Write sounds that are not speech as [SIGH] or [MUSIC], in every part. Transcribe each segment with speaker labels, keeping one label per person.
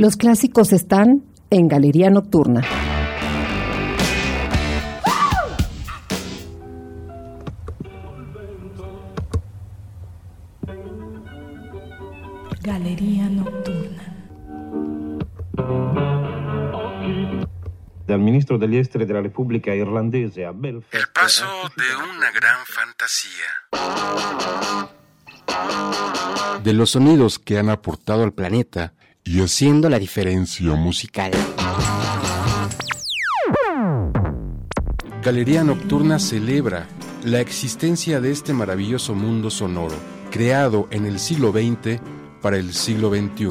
Speaker 1: Los clásicos están en Galería Nocturna.
Speaker 2: Galería Nocturna.
Speaker 3: Dal ministro degli esteri della Repubblica Irlandese a Belfast.
Speaker 4: El paso de una gran fantasía.
Speaker 5: De los sonidos que han aportado al planeta y haciendo la diferencia musical. Galería Nocturna celebra la existencia de este maravilloso mundo sonoro, creado en el siglo XX para el siglo XXI.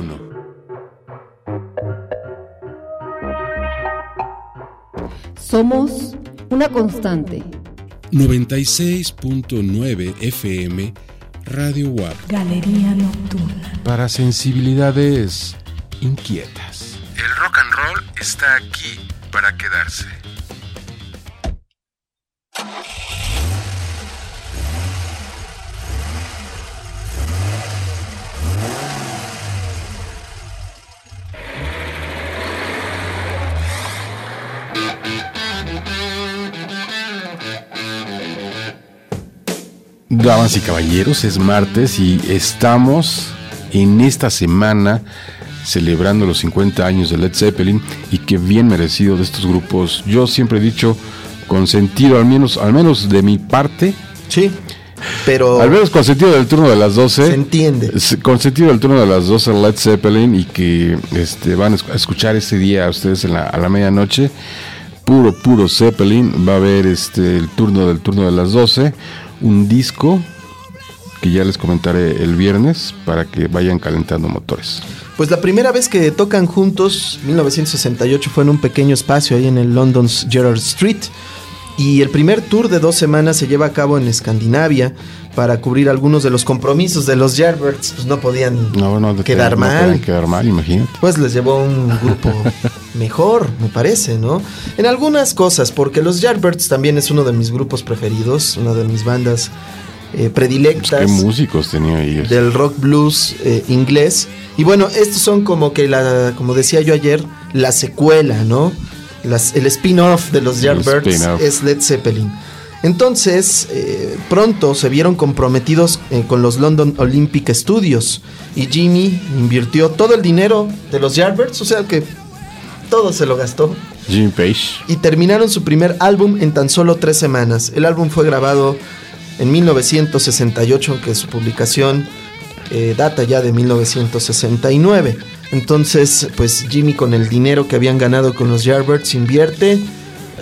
Speaker 1: Somos una constante.
Speaker 5: 96.9 FM Radio WAP
Speaker 2: Galería Nocturna.
Speaker 5: para sensibilidades inquietas.
Speaker 4: El rock and roll está aquí para quedarse.
Speaker 5: Damas y caballeros, es martes y estamos en esta semana celebrando los 50 años de Led Zeppelin y que bien merecido de estos grupos. Yo siempre he dicho con sentido, al menos, al menos de mi parte,
Speaker 6: Sí, pero
Speaker 5: al menos con sentido del turno de las 12.
Speaker 6: se entiende.
Speaker 5: S- Con sentido del turno de las 12 Led Zeppelin y que este, van a esc- a escuchar este día a ustedes en la- a la medianoche. Puro, puro Zeppelin. Va a haber este, el turno del turno de las 12. Un disco que ya les comentaré el viernes para que vayan calentando motores.
Speaker 6: Pues la primera vez que tocan juntos, 1968, fue en un pequeño espacio ahí en el London's Gerrard Street. Y el primer tour de dos semanas se lleva a cabo en Escandinavia para cubrir algunos de los compromisos de los Yardbirds. Pues no podían
Speaker 5: No, no,
Speaker 6: quedar
Speaker 5: no
Speaker 6: mal.
Speaker 5: quedar mal, imagínate.
Speaker 6: Pues les llevó un grupo [LAUGHS] mejor, me parece, ¿no? En algunas cosas, porque los Yardbirds también es uno de mis grupos preferidos, una de mis bandas eh,
Speaker 5: Pues,
Speaker 6: predilectas
Speaker 5: ¿Qué músicos tenía ahí?
Speaker 6: del rock blues eh, inglés. Y bueno, estos son como que la, como decía yo ayer, la secuela, ¿no? Las- el spin-off de los Yardbirds es Led Zeppelin. Entonces, eh, pronto se vieron comprometidos eh, con los London Olympic Studios y Jimmy invirtió todo el dinero de los Yardbirds, o sea que todo se lo gastó
Speaker 5: Jimmy Page.
Speaker 6: y terminaron su primer álbum en tan solo tres semanas. El álbum fue grabado en 1968, aunque su publicación eh, data ya de 1969. Entonces, pues Jimmy con el dinero que habían ganado con los Yardbirds invierte,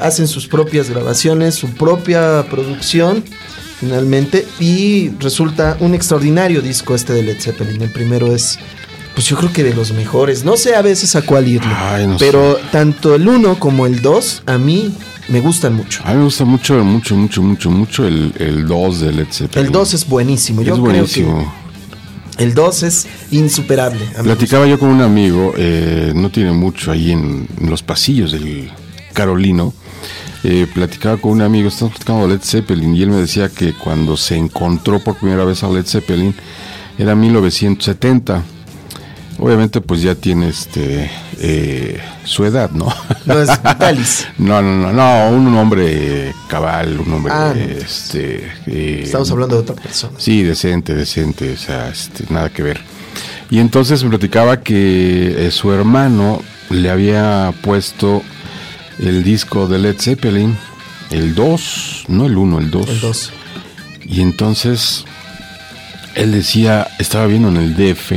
Speaker 6: hacen sus propias grabaciones, su propia producción, finalmente, y resulta un extraordinario disco este de Led Zeppelin. El primero es, pues yo creo que de los mejores. No sé a veces a cuál irle,
Speaker 5: Ay, no
Speaker 6: pero tanto el 1 como el 2 a mí me gustan mucho.
Speaker 5: A mí me gusta mucho, mucho, mucho, mucho, mucho el 2 de Led Zeppelin.
Speaker 6: El 2 es buenísimo. Yo
Speaker 5: es
Speaker 6: creo
Speaker 5: buenísimo.
Speaker 6: que el 2 es insuperable.
Speaker 5: Platicaba yo con un amigo, eh, no tiene mucho ahí en, en los pasillos del Carolino. eh, platicaba con un amigo, estamos platicando de Led Zeppelin, y él me decía que cuando se encontró por primera vez a Led Zeppelin era 1970. Obviamente, pues ya tiene este eh, su edad, ¿no?
Speaker 6: No [LAUGHS]
Speaker 5: no, no, no, no, un hombre cabal, un hombre,
Speaker 6: Ah,
Speaker 5: este. eh,
Speaker 6: Estamos hablando de otra persona.
Speaker 5: Sí, decente, decente, o sea, este, nada que ver. Y entonces me platicaba que eh, su hermano le había puesto el disco de Led Zeppelin, el 2, no el 1, el 2.
Speaker 6: El 2.
Speaker 5: Y entonces él decía, estaba viendo en el DF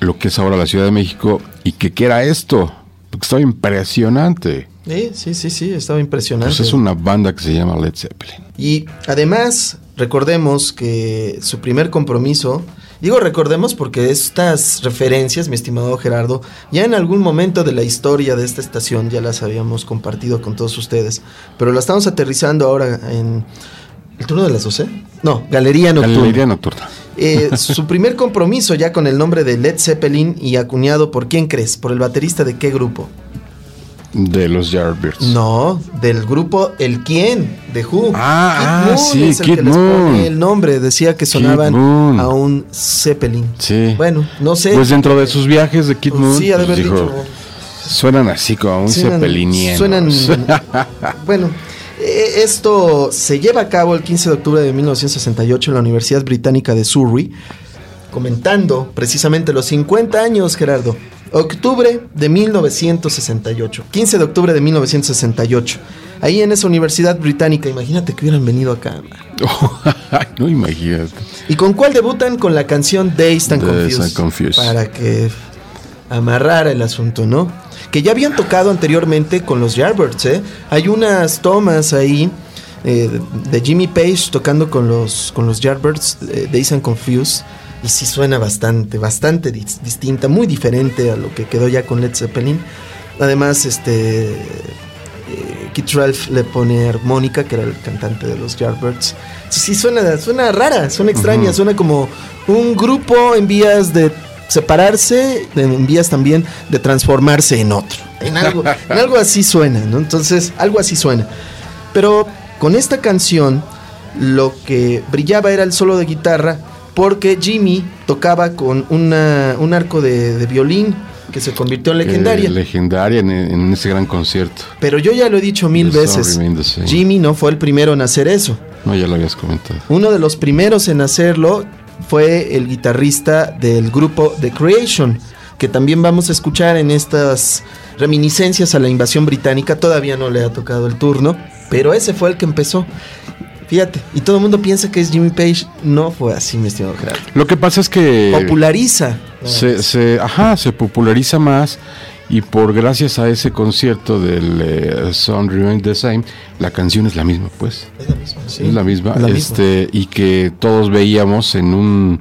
Speaker 5: lo que es ahora la Ciudad de México y que qué era esto, porque estaba impresionante.
Speaker 6: Sí, sí, sí, sí, estaba impresionante.
Speaker 5: Pues es una banda que se llama Led Zeppelin.
Speaker 6: Y además, recordemos que su primer compromiso, digo recordemos porque estas referencias, mi estimado Gerardo, ya en algún momento de la historia de esta estación ya las habíamos compartido con todos ustedes, pero la estamos aterrizando ahora en el turno de las 12. No, Galería Nocturna.
Speaker 5: Galería Nocturna.
Speaker 6: Eh, su primer compromiso ya con el nombre de Led Zeppelin y acuñado por quién crees, por el baterista de qué grupo?
Speaker 5: De los Yardbirds.
Speaker 6: No, del grupo El Quién, de Who.
Speaker 5: Ah,
Speaker 6: Kid
Speaker 5: ah, sí,
Speaker 6: es el
Speaker 5: Kid
Speaker 6: que les
Speaker 5: Moon.
Speaker 6: pone el nombre, decía que sonaban
Speaker 5: Moon.
Speaker 6: a un Zeppelin.
Speaker 5: Sí.
Speaker 6: Bueno, no sé.
Speaker 5: Pues dentro de sus viajes de Kid Moon,
Speaker 6: sí, ha de
Speaker 5: pues
Speaker 6: haber
Speaker 5: dijo,
Speaker 6: dicho.
Speaker 5: suenan así como a un
Speaker 6: Suenan-
Speaker 5: cepeliniano.
Speaker 6: Suenan. [LAUGHS] bueno, esto se lleva a cabo el 15 de octubre de 1968 en la Universidad Británica de Surrey, comentando precisamente los 50 años, Gerardo. Octubre de 1968. 15 de octubre de 1968. Ahí en esa universidad británica, imagínate que hubieran venido acá. [LAUGHS]
Speaker 5: no imagínate.
Speaker 6: ¿Y con cuál debutan? Con la canción Dazed and Confused.
Speaker 5: and Confused.
Speaker 6: Para que amarrara el asunto, ¿no? Que ya habían tocado anteriormente con los Yardbirds, ¿eh? Hay unas tomas ahí eh, de Jimmy Page tocando con los, con los Yardbirds, eh, Dazed and Confused. Y sí suena bastante, bastante dis- distinta, muy diferente a lo que quedó ya con Led Zeppelin. Además, este... eh, Keith Ralph le pone armónica, que era el cantante de los Yardbirds. Sí, sí, suena, suena rara, suena extraña, suena como un grupo en vías de separarse, en vías también de transformarse en otro. En algo, en algo así suena, ¿no? Entonces, algo así suena. Pero con esta canción, lo que brillaba era el solo de guitarra, porque Jimmy tocaba con una- un arco de, de violín que se convirtió en legendaria.
Speaker 5: Eh, legendaria en, en ese gran concierto.
Speaker 6: Pero yo ya lo he dicho mil veces. Jimmy no fue el primero en hacer eso.
Speaker 5: No, ya lo habías comentado.
Speaker 6: Uno de los primeros en hacerlo fue el guitarrista del grupo The Creation, que también vamos a escuchar en estas reminiscencias a la invasión británica. Todavía no le ha tocado el turno, pero ese fue el que empezó. Fíjate, y todo el mundo piensa que es Jimmy Page. No fue así, mi estimado Gerardo.
Speaker 5: Lo que pasa es que
Speaker 6: Populariza.
Speaker 5: se, se- ajá, se populariza más y por gracias a ese concierto del eh, Sound Remain the Same, la canción es la misma, pues.
Speaker 6: Es la misma, sí.
Speaker 5: Es la misma,
Speaker 6: Es la misma.
Speaker 5: este, y que todos veíamos en un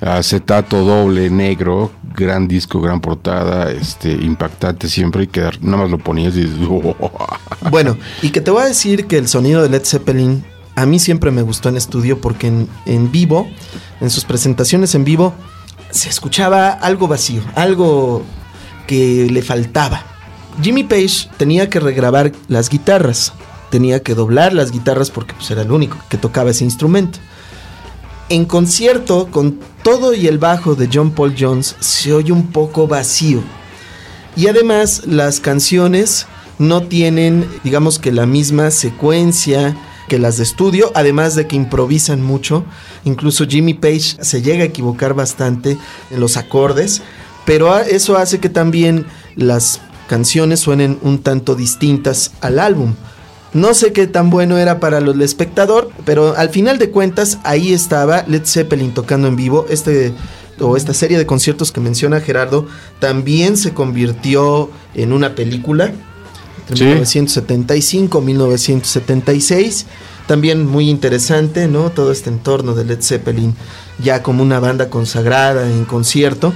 Speaker 5: acetato doble negro, gran disco, gran portada, este, impactante siempre, y que nada más lo ponías y dices, [LAUGHS]
Speaker 6: Bueno, y que te voy a decir que el sonido de Led Zeppelin a mí siempre me gustó en estudio porque en, en vivo, en sus presentaciones en vivo, se escuchaba algo vacío, algo que le faltaba. Jimmy Page tenía que regrabar las guitarras, tenía que doblar las guitarras porque pues, era el único que tocaba ese instrumento. En concierto, con todo y el bajo de John Paul Jones, se oye un poco vacío. Y además las canciones no tienen, digamos que la misma secuencia que las de estudio, además de que improvisan mucho. Incluso Jimmy Page se llega a equivocar bastante en los acordes, pero eso hace que también las canciones suenen un tanto distintas al álbum. No sé qué tan bueno era para los- el espectador, pero al final de cuentas ahí estaba Led Zeppelin tocando en vivo. Este o esta serie de conciertos que menciona Gerardo también se convirtió en una película
Speaker 5: Sí.
Speaker 6: 1975 1976 también muy interesante no todo este entorno de Led Zeppelin ya como una banda consagrada en concierto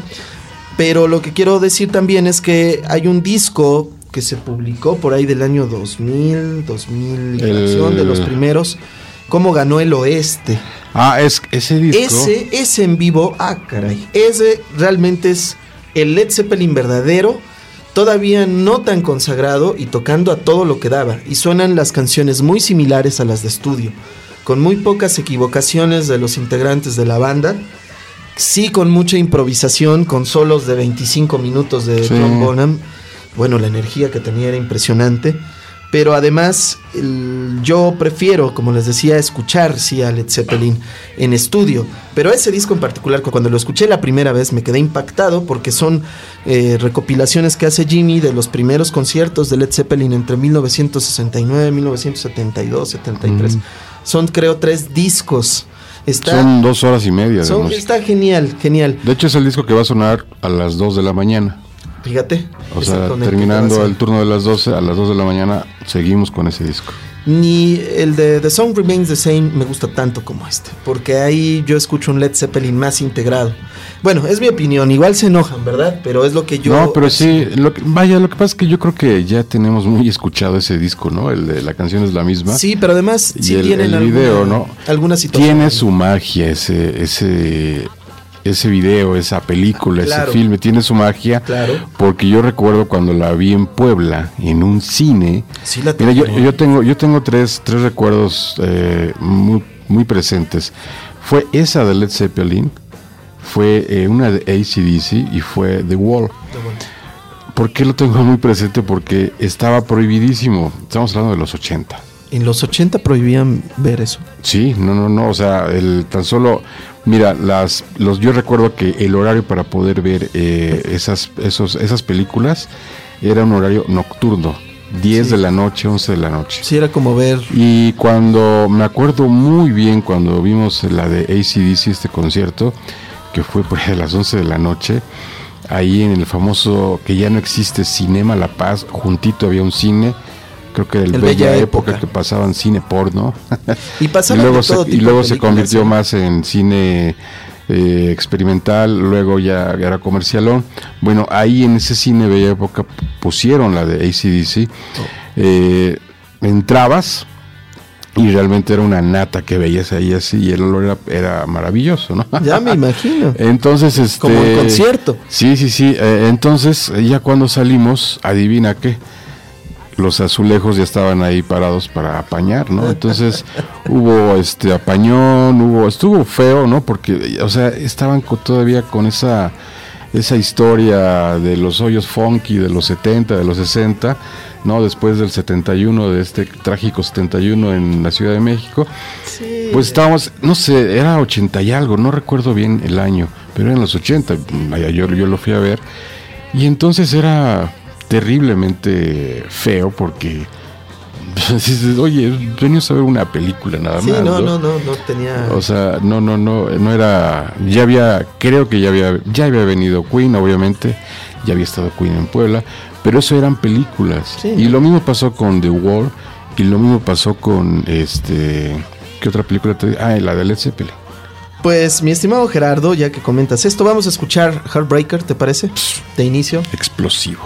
Speaker 6: pero lo que quiero decir también es que hay un disco que se publicó por ahí del año 2000 2000 y
Speaker 5: El-
Speaker 6: de los primeros cómo ganó el oeste
Speaker 5: Ah, es ese disco.
Speaker 6: ese, ese en vivo, ah, caray. Ese realmente es el Led Zeppelin verdadero, todavía no tan consagrado y tocando a todo lo que daba. Y suenan las canciones muy similares a las de estudio, con muy pocas equivocaciones de los integrantes de la banda. Sí, con mucha improvisación, con solos de 25 minutos de
Speaker 5: Sí.
Speaker 6: John Bonham. Bueno, la energía que tenía era impresionante. Pero además, el- yo prefiero, como les decía, escuchar sí a Led Zeppelin en estudio. Pero ese disco en particular, cu- cuando lo escuché la primera vez, me quedé impactado porque son eh, recopilaciones que hace Jimmy de los primeros conciertos de Led Zeppelin entre 1969, 1972, 73. Son, creo, tres discos. Está,
Speaker 5: Son dos horas y media
Speaker 6: son- está genial, genial.
Speaker 5: De hecho, es el disco que va a sonar a las 2 de la mañana.
Speaker 6: Fíjate.
Speaker 5: O sea, terminando el turno de las 12, a las 2 de la mañana, seguimos con ese disco.
Speaker 6: Ni el de The Song Remains the Same me gusta tanto como este, porque ahí yo escucho un Led Zeppelin más integrado. Bueno, es mi opinión, igual se enojan, ¿verdad? Pero es lo que yo...
Speaker 5: no, pero sí, lo que- vaya, lo que pasa es que yo creo que ya tenemos muy escuchado ese disco, ¿no? El de la canción es la misma.
Speaker 6: Sí, pero además
Speaker 5: Y
Speaker 6: sí
Speaker 5: el-
Speaker 6: tienen
Speaker 5: el
Speaker 6: alguna,
Speaker 5: video, ¿no?
Speaker 6: alguna situación.
Speaker 5: Tiene su magia ese, ese ese video, esa película,
Speaker 6: Claro.
Speaker 5: ese filme, tiene su magia.
Speaker 6: Claro.
Speaker 5: Porque yo recuerdo cuando la vi en Puebla, en un cine.
Speaker 6: Sí la
Speaker 5: Mira, yo,
Speaker 6: tengo.
Speaker 5: yo tengo, yo tengo tres, tres recuerdos eh, muy, muy presentes. Fue esa de Led Zeppelin, fue eh, una de ACDC y fue The Wall. ¿Por qué lo tengo muy presente? Porque estaba prohibidísimo. Estamos hablando de los 80.
Speaker 6: En los 80 prohibían ver eso.
Speaker 5: Sí, no, no, no, o sea, el tan solo, mira, las, los, yo recuerdo que el horario para poder ver eh, esas, esos, esas películas era un horario nocturno, 10
Speaker 6: Sí.
Speaker 5: de la noche, 11 de la noche.
Speaker 6: Sí, era como ver.
Speaker 5: Y cuando, me acuerdo muy bien cuando vimos la de ACDC, este concierto, que fue por ahí a las 11 de la noche, ahí en el famoso, que ya no existe, Cinema La Paz, juntito había un cine, creo que el,
Speaker 6: El
Speaker 5: Bella,
Speaker 6: Bella
Speaker 5: Época,
Speaker 6: Época.
Speaker 5: que pasaban cine porno. [LAUGHS]
Speaker 6: Y
Speaker 5: y luego
Speaker 6: de
Speaker 5: se, y luego se convirtió
Speaker 6: ¿eh?
Speaker 5: más en cine eh, experimental, luego ya era comercialón. Bueno, ahí en ese cine Bella Época pusieron la de ACDC. Eh, entrabas y realmente era una nata que veías ahí así y el olor era, era maravilloso, ¿no?
Speaker 6: Ya me imagino. [LAUGHS]
Speaker 5: Entonces, este.
Speaker 6: Como en concierto.
Speaker 5: Sí, sí, sí. eh, entonces, ya cuando salimos, adivina qué. Los azulejos ya estaban ahí parados para apañar, ¿no? Entonces hubo este apañón, hubo, estuvo feo, ¿no? Porque, o sea, estaban co- todavía con esa, esa historia de los hoyos funky de los 70, de los 60, ¿no? Después del 71, de este trágico 71 en la Ciudad de México. Pues estábamos, no sé, era 80 y algo, no recuerdo bien el año, pero eran los 80, vaya, yo, yo lo fui a ver. Y entonces era terriblemente feo porque, [LAUGHS] dices, oye, venimos a ver una película nada
Speaker 6: Sí,
Speaker 5: más.
Speaker 6: no, no, no, no tenía.
Speaker 5: O sea, no, no, no, no era, ya había, creo que ya había, ya había venido Queen, obviamente, ya había estado Queen en Puebla, pero eso eran películas.
Speaker 6: Sí.
Speaker 5: Y lo mismo pasó con The Wall, y lo mismo pasó con, este, ¿qué otra película te Ah, la de Led Zeppelin.
Speaker 6: Pues, mi estimado Gerardo, ya que comentas esto, vamos a escuchar Heartbreaker, ¿te parece? De inicio.
Speaker 5: Explosivo.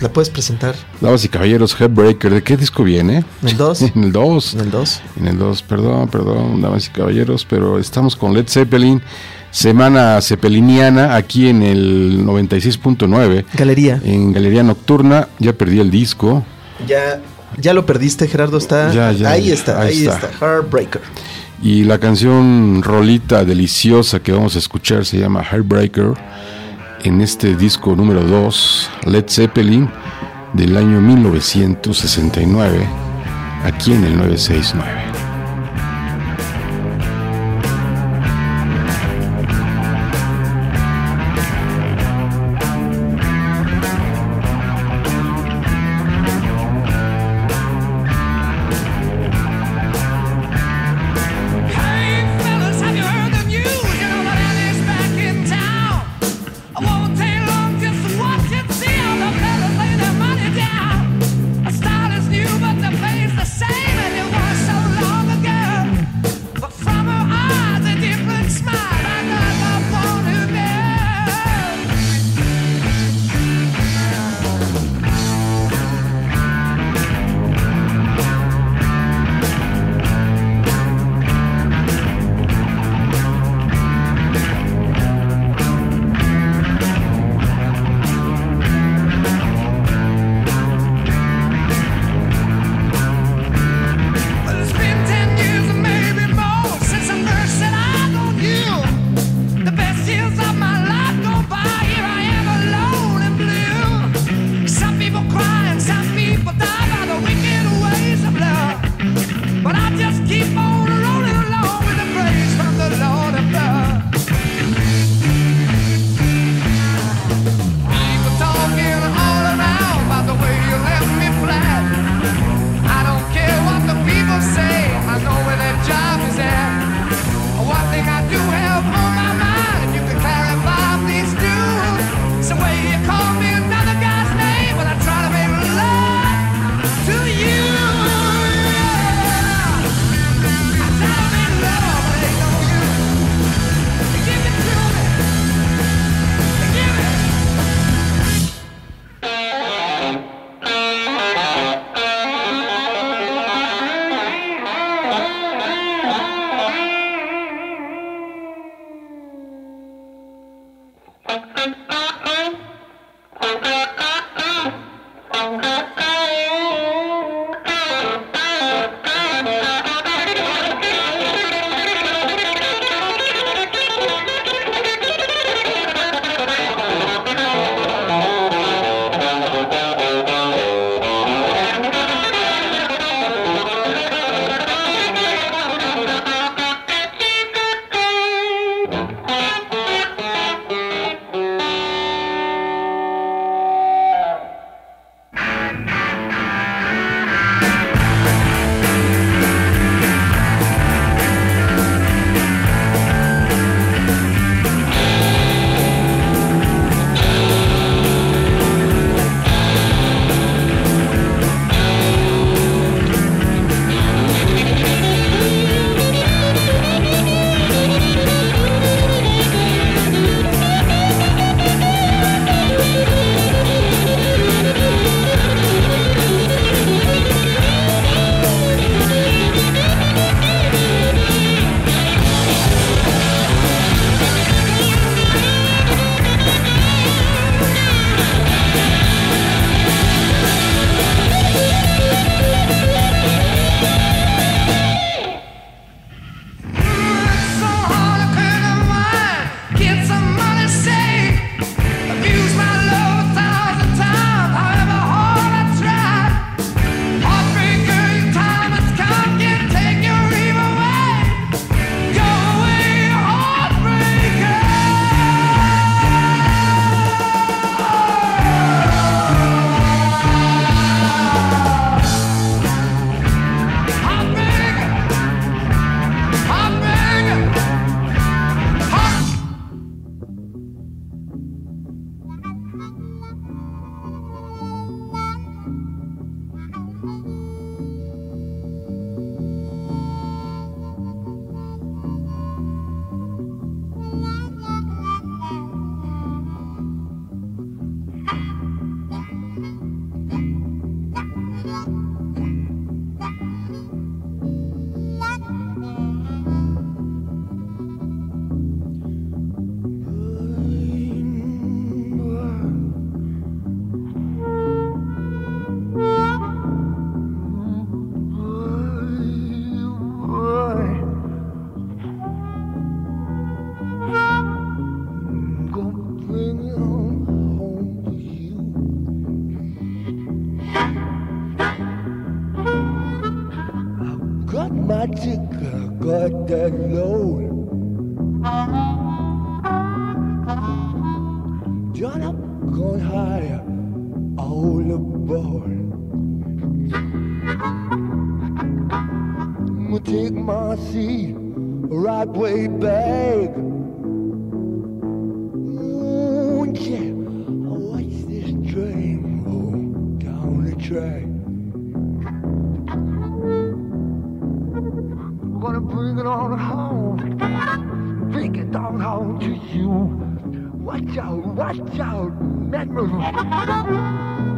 Speaker 6: ¿La puedes presentar
Speaker 5: Damas y caballeros, Headbreaker, ¿de qué disco viene?
Speaker 6: en el 2? [LAUGHS]
Speaker 5: En el 2.
Speaker 6: En el 2.
Speaker 5: En el 2, perdón, perdón, damas y caballeros, pero estamos con Led Zeppelin, semana zeppeliniana, aquí en el 96.9,
Speaker 6: Galería.
Speaker 5: en Galería Nocturna. Ya perdí el disco.
Speaker 6: Ya, ya lo perdiste, Gerardo. Está.
Speaker 5: Ya, ya,
Speaker 6: ahí está,
Speaker 5: ahí
Speaker 6: ahí
Speaker 5: está.
Speaker 6: está. Heartbreaker.
Speaker 5: Y la canción rolita deliciosa que vamos a escuchar se llama Heartbreaker en este disco número 2, Led Zeppelin, del año 1969, aquí en el 969.
Speaker 7: right way back. Ooh, yeah. I watch this train roll down the track. I'm gonna bring it on home. Bring it on home to you. Watch out, watch out, memory.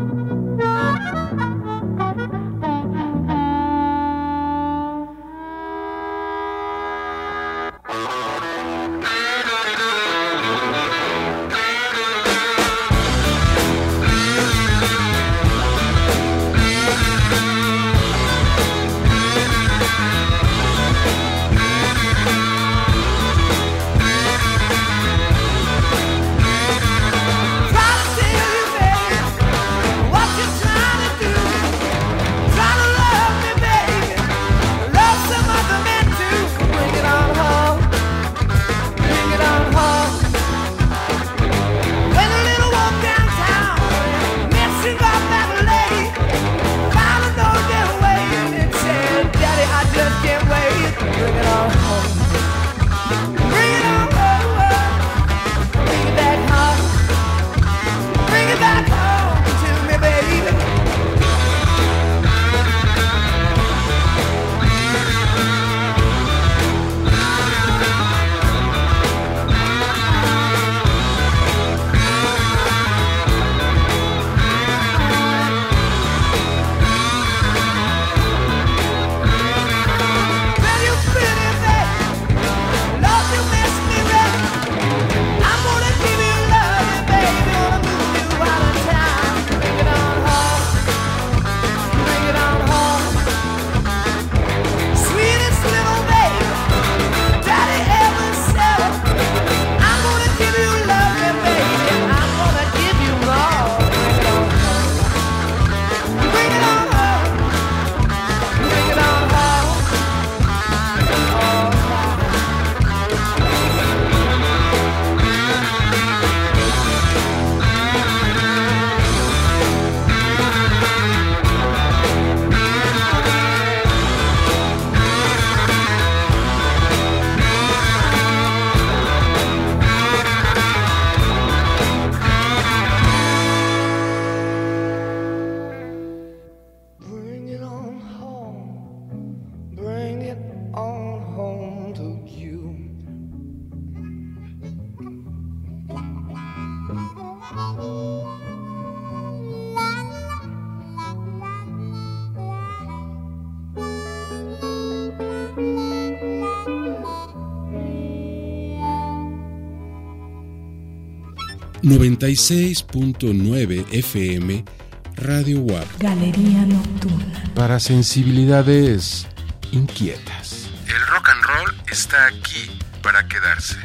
Speaker 8: 96.9 FM Radio WAP.
Speaker 2: Galería Nocturna.
Speaker 5: Para sensibilidades inquietas.
Speaker 4: El rock and roll está aquí para quedarse.